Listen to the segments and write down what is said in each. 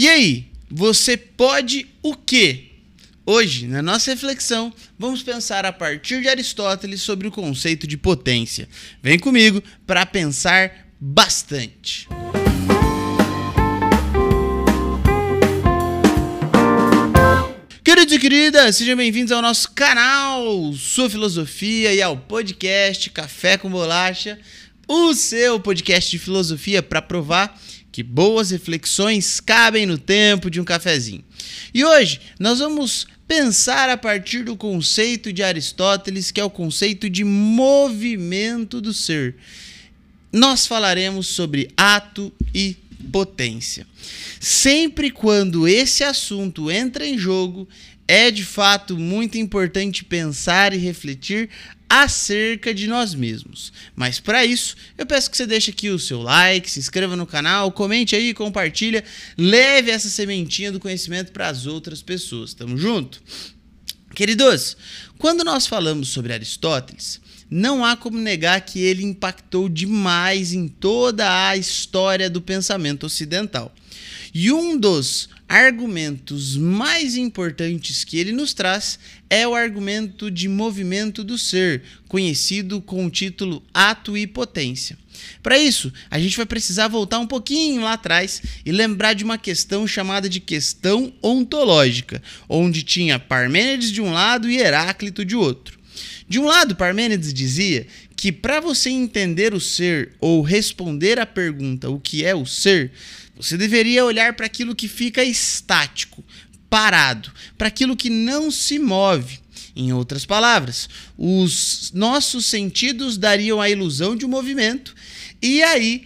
E aí, você pode o quê? Hoje, na nossa reflexão, vamos pensar a partir de Aristóteles sobre o conceito de potência. Vem comigo para pensar bastante. Queridos e queridas, sejam bem-vindos ao nosso canal Sua Filosofia e ao podcast Café com Bolacha, o seu podcast de filosofia para provar que boas reflexões cabem no tempo de um cafezinho. E hoje nós vamos pensar a partir do conceito de Aristóteles, que é o conceito de movimento do ser. Nós falaremos sobre ato e potência. Sempre quando esse assunto entra em jogo, é de fato muito importante pensar e refletir acerca de nós mesmos. Mas para isso, eu peço que você deixe aqui o seu like, se inscreva no canal, comente aí, compartilha, leve essa sementinha do conhecimento para as outras pessoas. Tamo junto? Queridos, quando nós falamos sobre Aristóteles, não há como negar que ele impactou demais em toda a história do pensamento ocidental. E um dos argumentos mais importantes que ele nos traz é o argumento de movimento do ser, conhecido com o título ato e potência. Para isso, a gente vai precisar voltar um pouquinho lá atrás e lembrar de uma questão chamada de questão ontológica, onde tinha Parmênides de um lado e Heráclito de outro. De um lado, Parmênides dizia que para você entender o ser ou responder à pergunta o que é o ser, você deveria olhar para aquilo que fica estático, parado, para aquilo que não se move. Em outras palavras, os nossos sentidos dariam a ilusão de um movimento, e aí,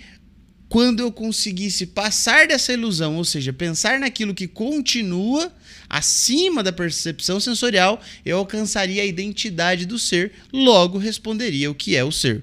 quando eu conseguisse passar dessa ilusão, ou seja, pensar naquilo que continua acima da percepção sensorial, eu alcançaria a identidade do ser, logo responderia o que é o ser.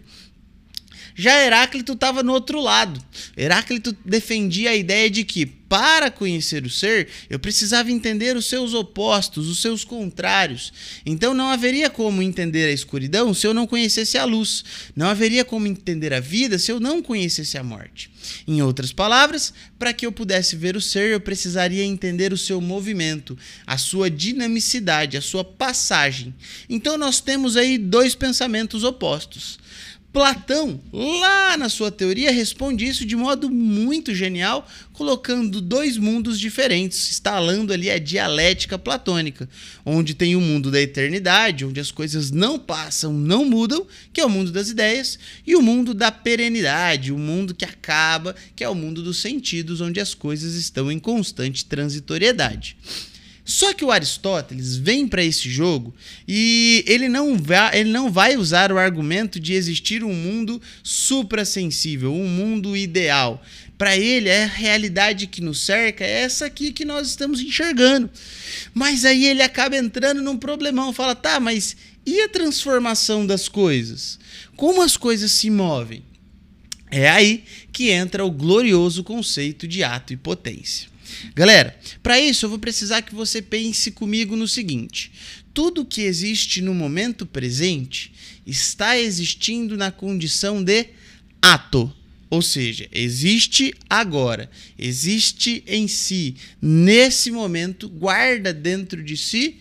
Já Heráclito estava no outro lado. Heráclito defendia a ideia de que, para conhecer o ser, eu precisava entender os seus opostos, os seus contrários. Então não haveria como entender a escuridão se eu não conhecesse a luz. Não haveria como entender a vida se eu não conhecesse a morte. Em outras palavras, para que eu pudesse ver o ser, eu precisaria entender o seu movimento, a sua dinamicidade, a sua passagem. Então nós temos aí dois pensamentos opostos. Platão, lá na sua teoria, responde isso de modo muito genial, colocando dois mundos diferentes, instalando ali a dialética platônica, onde tem o mundo da eternidade, onde as coisas não passam, não mudam, que é o mundo das ideias, e o mundo da perenidade, o mundo que acaba, que é o mundo dos sentidos, onde as coisas estão em constante transitoriedade. Só que o Aristóteles vem para esse jogo e ele não, vai, ele não vai usar o argumento de existir um mundo suprassensível, um mundo ideal. Para ele, a realidade que nos cerca é essa aqui que nós estamos enxergando. Mas aí ele acaba entrando num problemão, fala: "Tá, mas e a transformação das coisas? Como as coisas se movem?" É aí que entra o glorioso conceito de ato e potência. Galera, para isso eu vou precisar que você pense comigo no seguinte: tudo que existe no momento presente está existindo na condição de ato. Ou seja, existe agora, existe em si, nesse momento, guarda dentro de si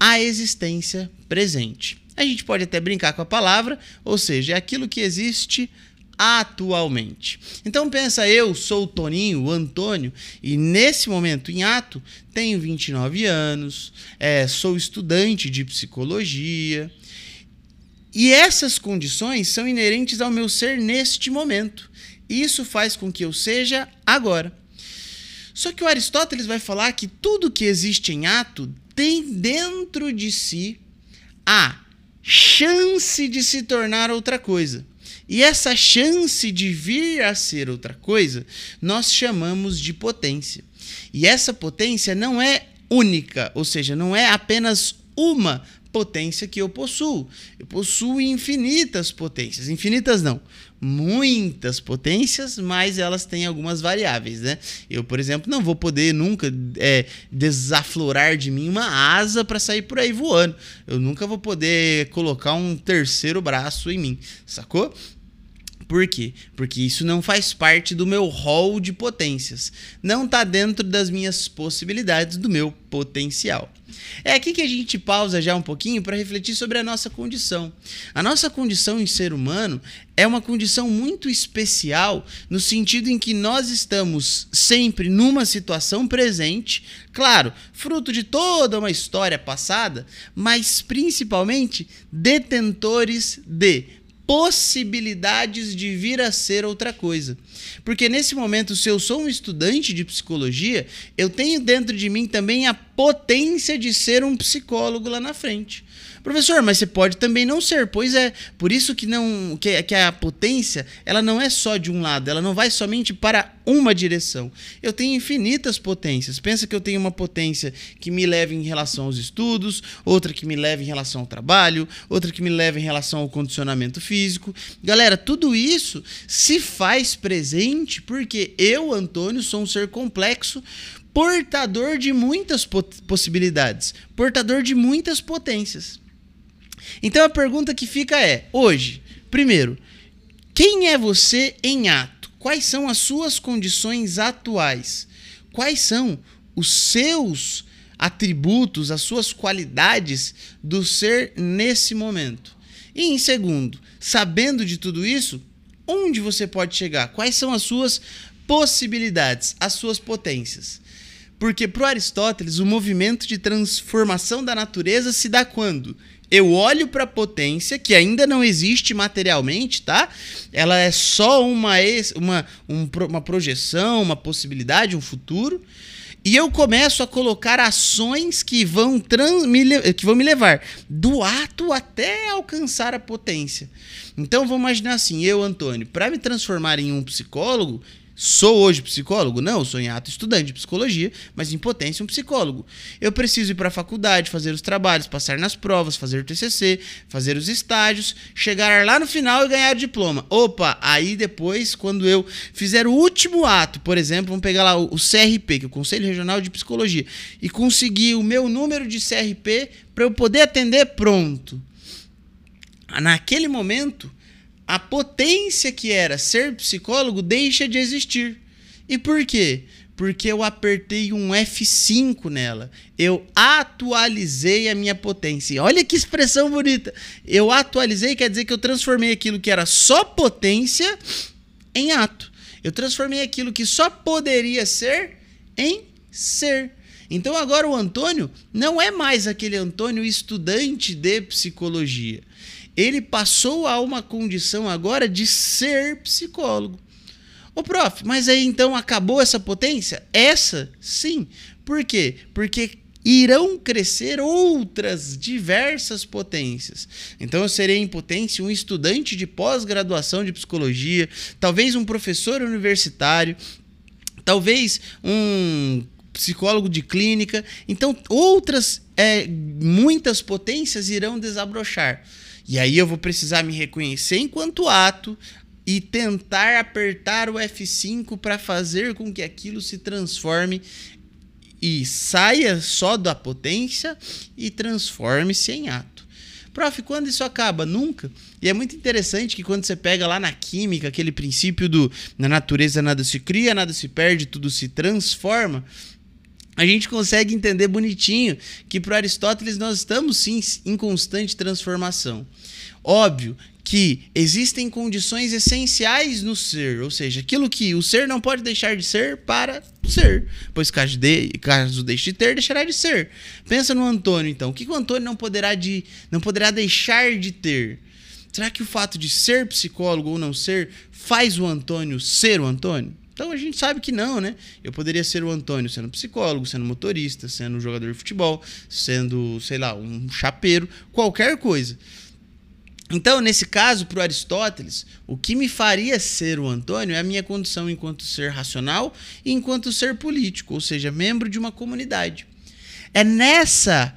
a existência presente. A gente pode até brincar com a palavra, ou seja, é aquilo que existe atualmente. Então pensa, eu sou o Toninho, o Antônio, e nesse momento em ato tenho 29 anos, é, sou estudante de psicologia. E essas condições são inerentes ao meu ser neste momento. Isso faz com que eu seja agora. Só que o Aristóteles vai falar que tudo que existe em ato tem dentro de si a chance de se tornar outra coisa. E essa chance de vir a ser outra coisa, nós chamamos de potência. E essa potência não é única, ou seja, não é apenas uma potência que eu possuo. Eu possuo infinitas potências. Infinitas não, muitas potências, mas elas têm algumas variáveis, né? Eu, por exemplo, não vou poder nunca é, desaflorar de mim uma asa para sair por aí voando. Eu nunca vou poder colocar um terceiro braço em mim, sacou? Por quê? Porque isso não faz parte do meu rol de potências. Não está dentro das minhas possibilidades, do meu potencial. É aqui que a gente pausa já um pouquinho para refletir sobre a nossa condição. A nossa condição em ser humano é uma condição muito especial no sentido em que nós estamos sempre numa situação presente, claro, fruto de toda uma história passada, mas principalmente detentores de possibilidades de vir a ser outra coisa. Porque nesse momento, se eu sou um estudante de psicologia, eu tenho dentro de mim também a potência de ser um psicólogo lá na frente. Professor, mas você pode também não ser. Pois é, por isso que não que, que a potência, ela não é só de um lado, ela não vai somente para uma direção. Eu tenho infinitas potências. Pensa que eu tenho uma potência que me leva em relação aos estudos, outra que me leva em relação ao trabalho, outra que me leva em relação ao condicionamento físico. Galera, tudo isso se faz presente porque eu, Antônio, sou um ser complexo, portador de muitas possibilidades, portador de muitas potências. Então a pergunta que fica é: hoje, primeiro, quem é você em ato? Quais são as suas condições atuais? Quais são os seus atributos, as suas qualidades do ser nesse momento? E em segundo, sabendo de tudo isso, onde você pode chegar? Quais são as suas possibilidades, as suas potências? Porque para Aristóteles, o movimento de transformação da natureza se dá quando? eu olho para a potência, que ainda não existe materialmente, tá? Ela é só uma, uma, um, uma projeção, uma possibilidade, um futuro. E eu começo a colocar ações que vão, trans, que vão me levar do ato até alcançar a potência. Então vamos imaginar assim: eu, Antônio, para me transformar em um psicólogo, Sou hoje psicólogo? Não, sou em ato estudante de psicologia, mas em potência um psicólogo. Eu preciso ir para a faculdade, fazer os trabalhos, passar nas provas, fazer o TCC, fazer os estágios, chegar lá no final e ganhar o diploma. Opa, aí depois, quando eu fizer o último ato, por exemplo, vamos pegar lá o CRP, que é o Conselho Regional de Psicologia, e conseguir o meu número de CRP para eu poder atender, pronto. Naquele momento, a potência que era ser psicólogo deixa de existir. E por quê? Porque eu apertei um F5 nela. Eu atualizei a minha potência. Olha que expressão bonita. Eu atualizei quer dizer que eu transformei aquilo que era só potência em ato. Eu transformei aquilo que só poderia ser em ser. Então agora o Antônio não é mais aquele Antônio estudante de psicologia ele passou a uma condição agora de ser psicólogo. Ô, prof, mas aí então acabou essa potência? Essa, sim. Por quê? Porque irão crescer outras diversas potências. Então eu serei em potência um estudante de pós-graduação de psicologia, talvez um professor universitário, talvez um psicólogo de clínica. Então outras, é, muitas potências irão desabrochar. E aí eu vou precisar me reconhecer enquanto ato e tentar apertar o F5 para fazer com que aquilo se transforme e saia só da potência e transforme-se em ato. Prof, quando isso acaba? Nunca. E é muito interessante que quando você pega lá na química aquele princípio do na natureza nada se cria, nada se perde, tudo se transforma, a gente consegue entender bonitinho que para Aristóteles nós estamos sim em constante transformação. Óbvio que existem condições essenciais no ser, ou seja, aquilo que o ser não pode deixar de ser para ser, pois caso, de, caso deixe de ter, deixará de ser. Pensa no Antônio, então. O que o Antônio não poderá, de, não poderá deixar de ter? Será que o fato de ser psicólogo ou não ser faz o Antônio ser o Antônio? Então a gente sabe que não, né? Eu poderia ser o Antônio sendo psicólogo, sendo motorista, sendo jogador de futebol, sendo, sei lá, um chapeiro, qualquer coisa. Então, nesse caso, para Aristóteles, o que me faria ser o Antônio é a minha condição enquanto ser racional e enquanto ser político, ou seja, membro de uma comunidade. É nessa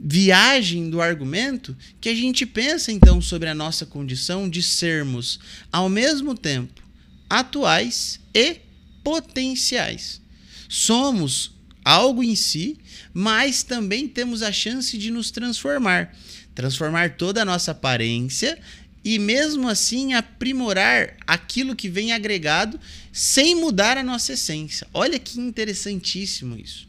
viagem do argumento que a gente pensa então sobre a nossa condição de sermos, ao mesmo tempo, atuais e potenciais. Somos algo em si, mas também temos a chance de nos transformar transformar toda a nossa aparência e mesmo assim aprimorar aquilo que vem agregado sem mudar a nossa essência. Olha que interessantíssimo isso.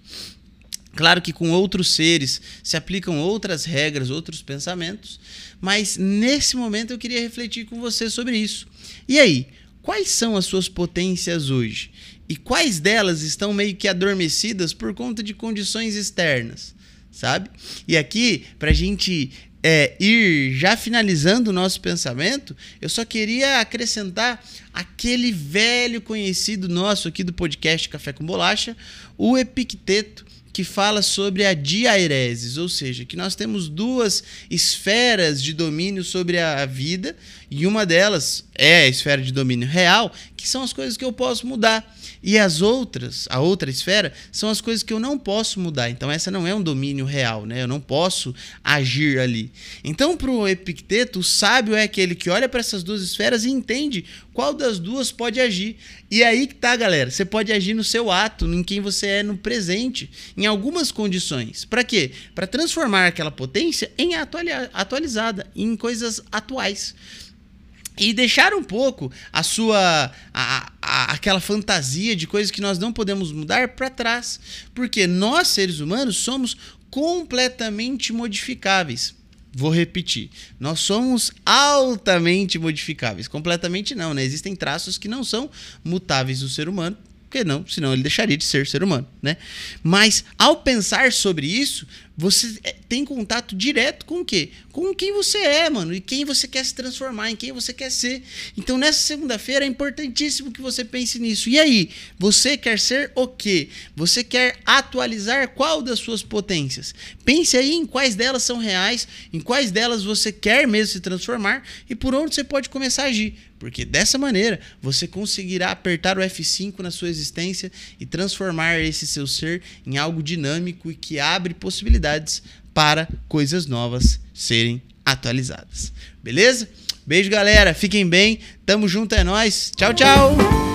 Claro que com outros seres se aplicam outras regras, outros pensamentos, mas nesse momento eu queria refletir com você sobre isso. E aí, quais são as suas potências hoje? E quais delas estão meio que adormecidas por conta de condições externas, sabe? E aqui, para a gente é, ir já finalizando o nosso pensamento, eu só queria acrescentar aquele velho conhecido nosso aqui do podcast Café com Bolacha, o Epicteto, que fala sobre a diaereses, ou seja, que nós temos duas esferas de domínio sobre a vida, e uma delas é a esfera de domínio real, que são as coisas que eu posso mudar. E as outras, a outra esfera, são as coisas que eu não posso mudar. Então, essa não é um domínio real, né? Eu não posso agir ali. Então, para o Epicteto, o sábio é aquele que olha para essas duas esferas e entende qual das duas pode agir. E aí que tá, galera. Você pode agir no seu ato, em quem você é no presente, em algumas condições. Para quê? Para transformar aquela potência em atualizada, em coisas atuais e deixar um pouco a sua a, a, aquela fantasia de coisas que nós não podemos mudar para trás, porque nós seres humanos somos completamente modificáveis. Vou repetir, nós somos altamente modificáveis. Completamente não, né? Existem traços que não são mutáveis no ser humano, porque não, senão ele deixaria de ser ser humano, né? Mas ao pensar sobre isso, você tem contato direto com o quê? Com quem você é, mano, e quem você quer se transformar, em quem você quer ser. Então, nessa segunda-feira é importantíssimo que você pense nisso. E aí, você quer ser o quê? Você quer atualizar qual das suas potências? Pense aí em quais delas são reais, em quais delas você quer mesmo se transformar e por onde você pode começar a agir. Porque dessa maneira você conseguirá apertar o F5 na sua existência e transformar esse seu ser em algo dinâmico e que abre possibilidades para coisas novas serem atualizadas. Beleza? Beijo, galera. Fiquem bem. Tamo junto, é nós. Tchau, tchau.